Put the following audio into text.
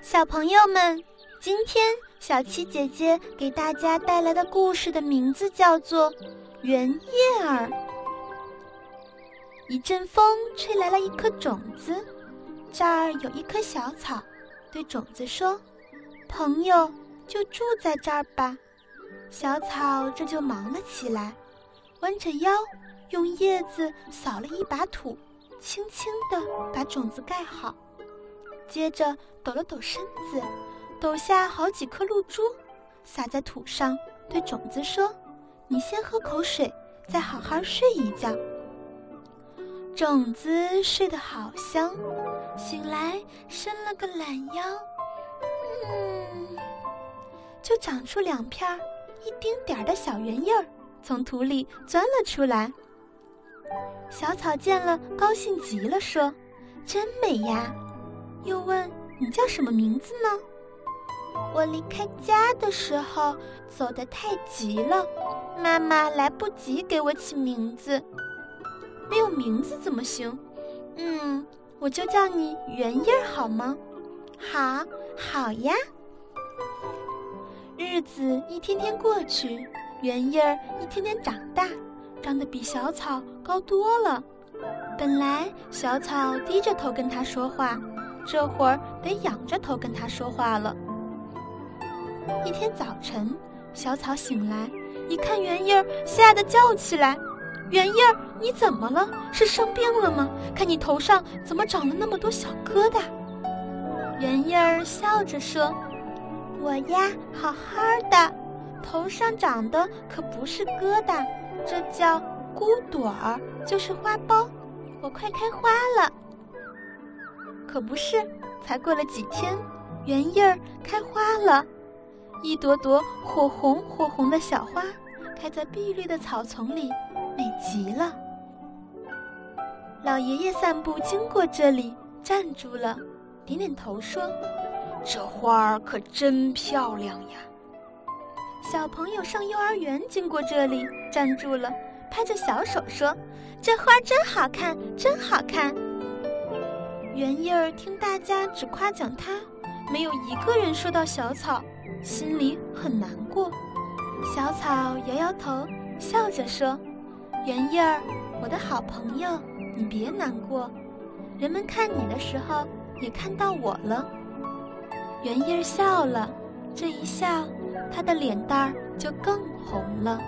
小朋友们，今天小七姐姐给大家带来的故事的名字叫做《圆叶儿》。一阵风吹来了一颗种子，这儿有一棵小草，对种子说：“朋友，就住在这儿吧。”小草这就忙了起来，弯着腰，用叶子扫了一把土，轻轻地把种子盖好。接着抖了抖身子，抖下好几颗露珠，撒在土上，对种子说：“你先喝口水，再好好睡一觉。”种子睡得好香，醒来伸了个懒腰，嗯，就长出两片一丁点儿的小圆叶儿，从土里钻了出来。小草见了，高兴极了，说：“真美呀！”又问：“你叫什么名字呢？”我离开家的时候走得太急了，妈妈来不及给我起名字。没有名字怎么行？嗯，我就叫你圆叶儿好吗？好，好呀。日子一天天过去，圆叶儿一天天长大，长得比小草高多了。本来小草低着头跟他说话，这会儿得仰着头跟他说话了。一天早晨，小草醒来，一看圆叶儿，吓得叫起来。圆叶儿，你怎么了？是生病了吗？看你头上怎么长了那么多小疙瘩？圆叶儿笑着说：“我呀，好好的，头上长的可不是疙瘩，这叫骨朵儿，就是花苞。我快开花了。可不是，才过了几天，圆叶儿开花了，一朵朵火红火红的小花，开在碧绿的草丛里。”美极了！老爷爷散步经过这里，站住了，点点头说：“这花儿可真漂亮呀！”小朋友上幼儿园经过这里，站住了，拍着小手说：“这花真好看，真好看！”圆叶儿听大家只夸奖他，没有一个人说到小草，心里很难过。小草摇摇头，笑着说。圆叶儿，我的好朋友，你别难过。人们看你的时候，也看到我了。圆叶儿笑了，这一笑，他的脸蛋儿就更红了。